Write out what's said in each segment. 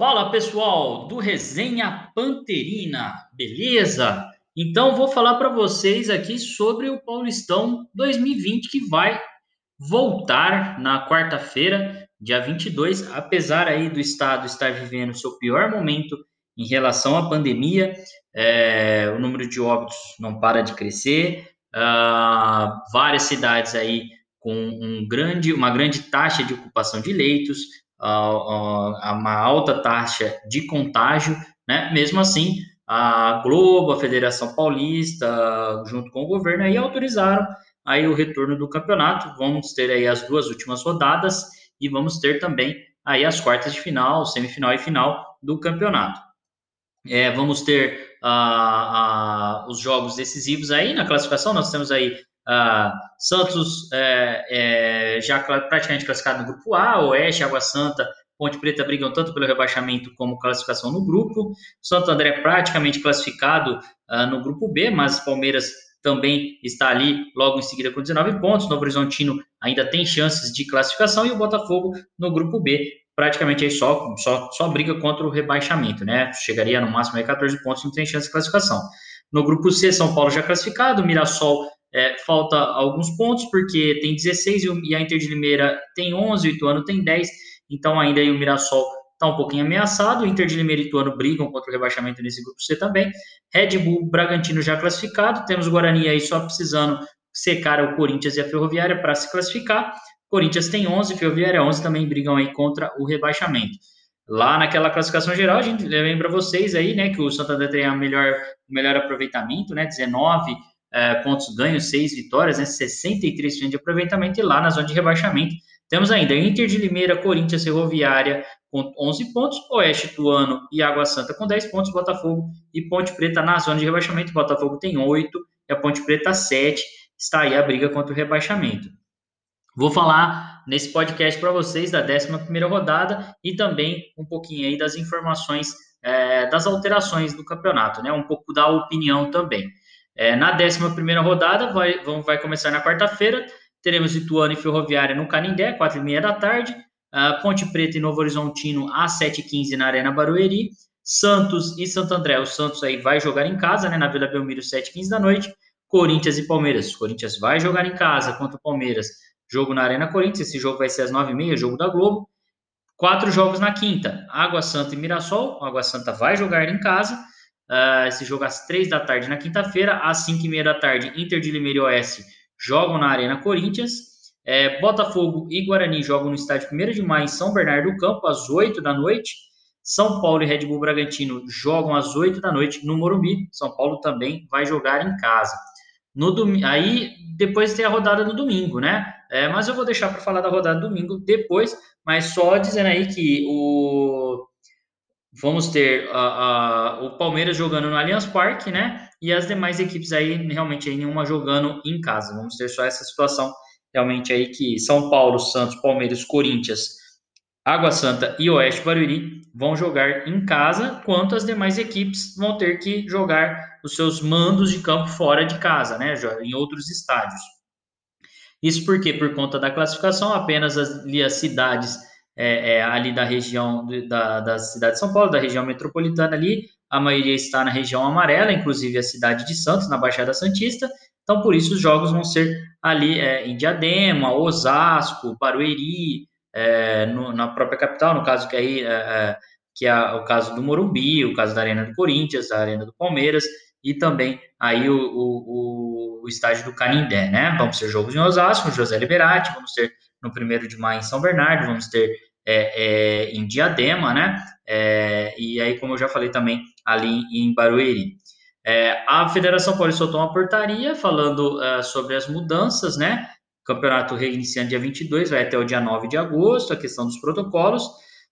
Fala pessoal do Resenha Panterina, beleza? Então vou falar para vocês aqui sobre o Paulistão 2020 que vai voltar na quarta-feira, dia 22, apesar aí do estado estar vivendo o seu pior momento em relação à pandemia, é, o número de óbitos não para de crescer, uh, várias cidades aí com um grande, uma grande taxa de ocupação de leitos, uma alta taxa de contágio, né? Mesmo assim, a Globo, a Federação Paulista, junto com o governo, aí autorizaram aí o retorno do campeonato. Vamos ter aí as duas últimas rodadas e vamos ter também aí as quartas de final, semifinal e final do campeonato. É, vamos ter uh, uh, os jogos decisivos aí na classificação. Nós temos aí Uh, Santos é, é, já praticamente classificado no grupo A, Oeste, Água Santa, Ponte Preta brigam tanto pelo rebaixamento como classificação no grupo. Santo André praticamente classificado uh, no grupo B, mas Palmeiras também está ali logo em seguida com 19 pontos. Novo Horizontino ainda tem chances de classificação e o Botafogo no grupo B praticamente aí só, só, só briga contra o rebaixamento, né? Chegaria no máximo aí 14 pontos, não tem chance de classificação. No grupo C, São Paulo já classificado, Mirassol é, falta alguns pontos, porque tem 16 e a Inter de Limeira tem 11, o Ituano tem 10, então ainda o Mirassol está um pouquinho ameaçado. O Inter de Limeira e Ituano brigam contra o rebaixamento nesse grupo C também. Red Bull, Bragantino já classificado. Temos o Guarani aí só precisando secar o Corinthians e a Ferroviária para se classificar. Corinthians tem 11, Ferroviária 11 também brigam aí contra o rebaixamento. Lá naquela classificação geral, a gente lembra vocês aí, né, que o Santander tem melhor, o melhor aproveitamento, né, 19 é, pontos ganhos, 6 vitórias, né, 63% de aproveitamento, e lá na zona de rebaixamento temos ainda Inter de Limeira, Corinthians, Ferroviária com 11 pontos, Oeste, Tuano e Água Santa com 10 pontos, Botafogo e Ponte Preta na zona de rebaixamento, Botafogo tem 8 e a Ponte Preta 7, está aí a briga contra o rebaixamento. Vou falar nesse podcast para vocês da 11ª rodada e também um pouquinho aí das informações é, das alterações do campeonato, né? Um pouco da opinião também. É, na 11 rodada, vai, vamos, vai começar na quarta-feira, teremos Ituano e Ferroviária no Canindé, 4h30 da tarde, uh, Ponte Preta e Novo Horizontino às 7h15 na Arena Barueri, Santos e Santo André, o Santos aí vai jogar em casa, né, na Vila Belmiro, 7h15 da noite, Corinthians e Palmeiras, Corinthians vai jogar em casa contra o Palmeiras, jogo na Arena Corinthians, esse jogo vai ser às 9h30, jogo da Globo, quatro jogos na quinta, Água Santa e Mirassol, Água Santa vai jogar em casa, uh, esse jogo às 3 da tarde na quinta-feira, às 5 e meia da tarde, Inter de Limeira e Oeste jogam na Arena Corinthians. É, Botafogo e Guarani jogam no estádio 1 de maio em São Bernardo do Campo, às 8 da noite. São Paulo e Red Bull Bragantino jogam às 8 da noite no Morumbi. São Paulo também vai jogar em casa. No dom... Aí depois tem a rodada no domingo, né? É, mas eu vou deixar para falar da rodada do domingo depois, mas só dizendo aí que o vamos ter o Palmeiras jogando no Allianz Parque, né? E as demais equipes aí, realmente, aí, nenhuma jogando em casa. Vamos ter só essa situação, realmente, aí que São Paulo, Santos, Palmeiras, Corinthians, Água Santa e Oeste Barueri vão jogar em casa, quanto as demais equipes vão ter que jogar os seus mandos de campo fora de casa, né? Em outros estádios. Isso porque, por conta da classificação, apenas as, as cidades é, é, ali da região da, da cidade de São Paulo, da região metropolitana ali, a maioria está na região amarela, inclusive a cidade de Santos, na Baixada Santista, então por isso os jogos vão ser ali é, em Diadema, Osasco, Barueri, é, no, na própria capital, no caso que aí é, é, que é o caso do Morumbi, o caso da Arena do Corinthians, da Arena do Palmeiras e também aí o, o, o estádio do Canindé, né? Vamos ter jogos em Osasco, José Liberati, vamos ter no primeiro de maio em São Bernardo, vamos ter é, é, em Diadema, né? É, e aí, como eu já falei também, ali em Barueri. É, a Federação Paulista soltou uma portaria falando uh, sobre as mudanças, né? Campeonato reiniciando dia 22, vai até o dia 9 de agosto, a questão dos protocolos,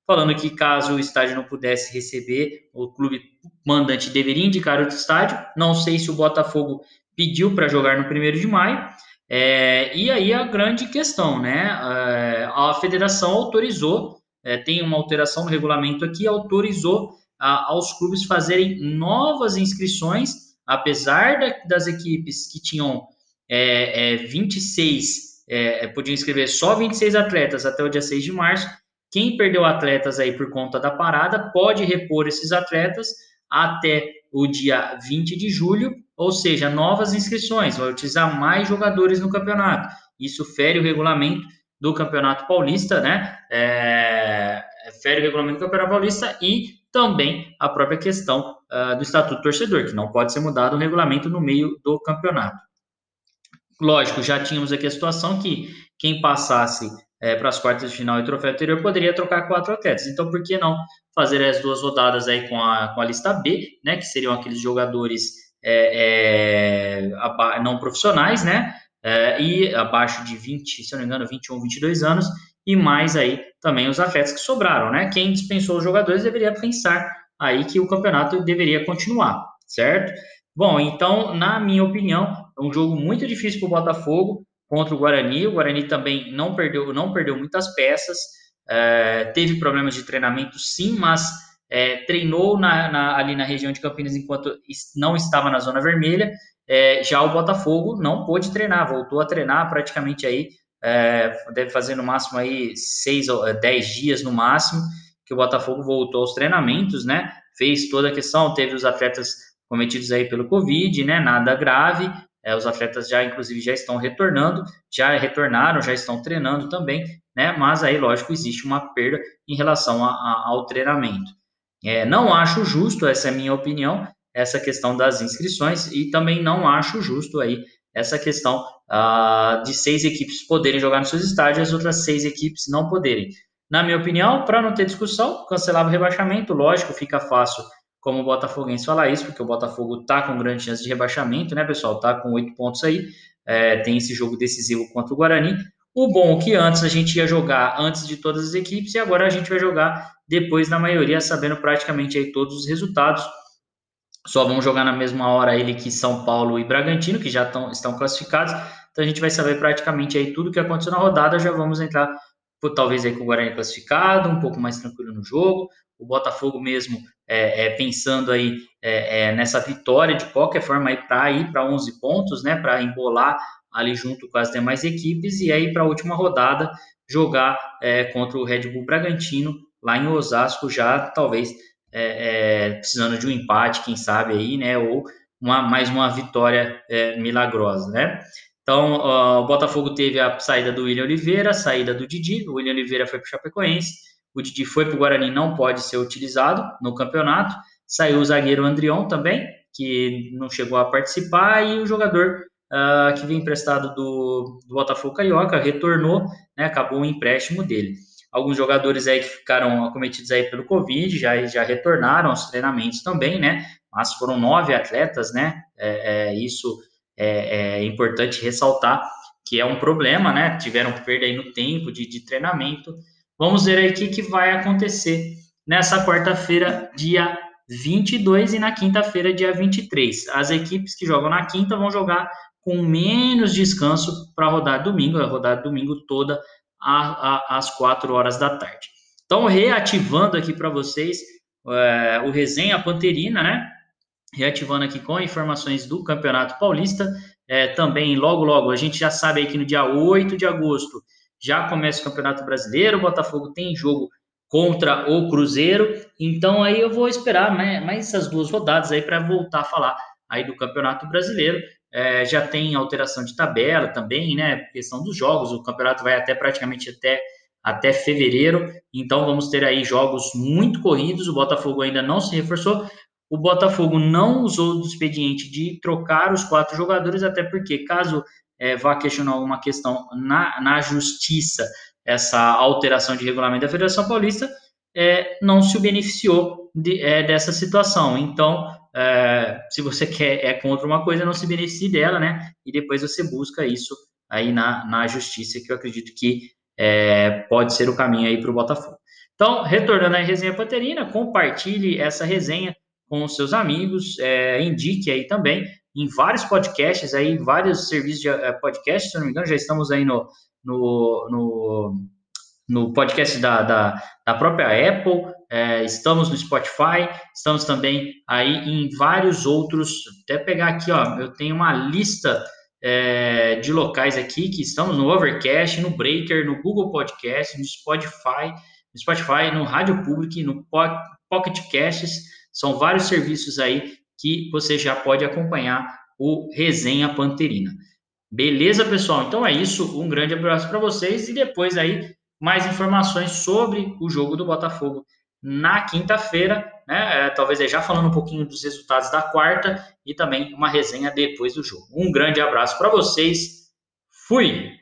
falando que caso o estádio não pudesse receber, o clube mandante deveria indicar outro estádio. Não sei se o Botafogo pediu para jogar no 1 de maio, é, e aí a grande questão, né? É, a federação autorizou, é, tem uma alteração no regulamento aqui, autorizou a, aos clubes fazerem novas inscrições, apesar da, das equipes que tinham é, 26, é, é, podiam inscrever só 26 atletas até o dia 6 de março, Quem perdeu atletas aí por conta da parada pode repor esses atletas até o dia 20 de julho, ou seja, novas inscrições, vai utilizar mais jogadores no campeonato. Isso fere o regulamento do Campeonato Paulista, né? É, fere o regulamento do Campeonato Paulista e também a própria questão uh, do Estatuto Torcedor, que não pode ser mudado o regulamento no meio do campeonato. Lógico, já tínhamos aqui a situação que quem passasse é, para as quartas de final e troféu anterior poderia trocar quatro atletas. Então, por que não fazer as duas rodadas aí com a, com a lista B, né? Que seriam aqueles jogadores é, é, não profissionais, né? É, e abaixo de 20, se eu não me engano, 21, 22 anos, e mais aí também os atletas que sobraram, né? Quem dispensou os jogadores deveria pensar aí que o campeonato deveria continuar, certo? Bom, então, na minha opinião, é um jogo muito difícil para o Botafogo contra o Guarani. O Guarani também não perdeu, não perdeu muitas peças, é, teve problemas de treinamento, sim, mas é, treinou na, na, ali na região de Campinas enquanto não estava na zona vermelha. É, já o Botafogo não pôde treinar, voltou a treinar praticamente aí é, deve fazer no máximo aí seis ou é, dez dias no máximo que o Botafogo voltou aos treinamentos, né? Fez toda a questão, teve os atletas cometidos aí pelo Covid, né? Nada grave. É, os atletas já, inclusive, já estão retornando, já retornaram, já estão treinando também, né? Mas aí, lógico, existe uma perda em relação a, a, ao treinamento. É, não acho justo, essa é a minha opinião, essa questão das inscrições e também não acho justo aí essa questão uh, de seis equipes poderem jogar nos seus estádios e as outras seis equipes não poderem. Na minha opinião, para não ter discussão, cancelava o rebaixamento, lógico, fica fácil como o Botafoguense falar isso, porque o Botafogo tá com grande chance de rebaixamento, né, pessoal? Tá com oito pontos aí, é, tem esse jogo decisivo contra o Guarani. O bom é que antes a gente ia jogar antes de todas as equipes e agora a gente vai jogar depois da maioria, sabendo praticamente aí todos os resultados. Só vão jogar na mesma hora ele que São Paulo e Bragantino, que já tão, estão classificados. Então a gente vai saber praticamente aí tudo que aconteceu na rodada. Já vamos entrar por, talvez aí com o Guarani classificado, um pouco mais tranquilo no jogo. O Botafogo mesmo é, é, pensando aí é, é nessa vitória de qualquer forma aí para ir para 11 pontos, né? Para embolar ali junto com as demais equipes e aí para a última rodada jogar é, contra o Red Bull Bragantino lá em Osasco já talvez é, é, precisando de um empate, quem sabe aí, né? Ou uma, mais uma vitória é, milagrosa, né? Então, o Botafogo teve a saída do William Oliveira, a saída do Didi, o William Oliveira foi para o Chapecoense, o Didi foi para o Guarani, não pode ser utilizado no campeonato, saiu o zagueiro Andrion também, que não chegou a participar, e o jogador uh, que veio emprestado do, do Botafogo Carioca retornou, né, acabou o empréstimo dele. Alguns jogadores aí que ficaram acometidos aí pelo Covid já, já retornaram aos treinamentos também, né? Mas foram nove atletas, né? É, é, isso é, é, importante ressaltar que é um problema, né? Tiveram perda aí no tempo de, de treinamento. Vamos ver aí o que, que vai acontecer nessa quarta-feira, dia 22 e na quinta-feira, dia 23. As equipes que jogam na quinta vão jogar com menos descanso para rodar domingo, a rodar domingo toda a, a, às 4 horas da tarde. Então, reativando aqui para vocês é, o Resenha Panterina, né? Reativando aqui com informações do Campeonato Paulista. É, também, logo, logo, a gente já sabe aí que no dia 8 de agosto já começa o Campeonato Brasileiro. O Botafogo tem jogo contra o Cruzeiro. Então, aí eu vou esperar mais, mais essas duas rodadas aí para voltar a falar aí do Campeonato Brasileiro. É, já tem alteração de tabela também, né? Questão dos jogos, o campeonato vai até praticamente até, até fevereiro, então vamos ter aí jogos muito corridos. O Botafogo ainda não se reforçou. O Botafogo não usou do expediente de trocar os quatro jogadores, até porque, caso é, vá questionar alguma questão na, na justiça, essa alteração de regulamento da Federação Paulista, é, não se beneficiou de, é, dessa situação. Então, é, se você quer é contra uma coisa, não se beneficie dela, né? E depois você busca isso aí na, na justiça, que eu acredito que é, pode ser o caminho aí para o Botafogo. Então, retornando à resenha Panterina, compartilhe essa resenha com os seus amigos, é, indique aí também em vários podcasts, aí vários serviços de é, podcast, se não me engano, já estamos aí no, no, no, no podcast da, da, da própria Apple, é, estamos no Spotify, estamos também aí em vários outros. Até pegar aqui, ó, eu tenho uma lista é, de locais aqui que estamos no Overcast, no Breaker, no Google Podcast, no Spotify, no Spotify, no Rádio Public, no Pocket Casts. São vários serviços aí que você já pode acompanhar o Resenha Panterina. Beleza, pessoal? Então é isso. Um grande abraço para vocês e depois aí mais informações sobre o jogo do Botafogo na quinta-feira, né? É, talvez já falando um pouquinho dos resultados da quarta e também uma resenha depois do jogo. Um grande abraço para vocês. Fui!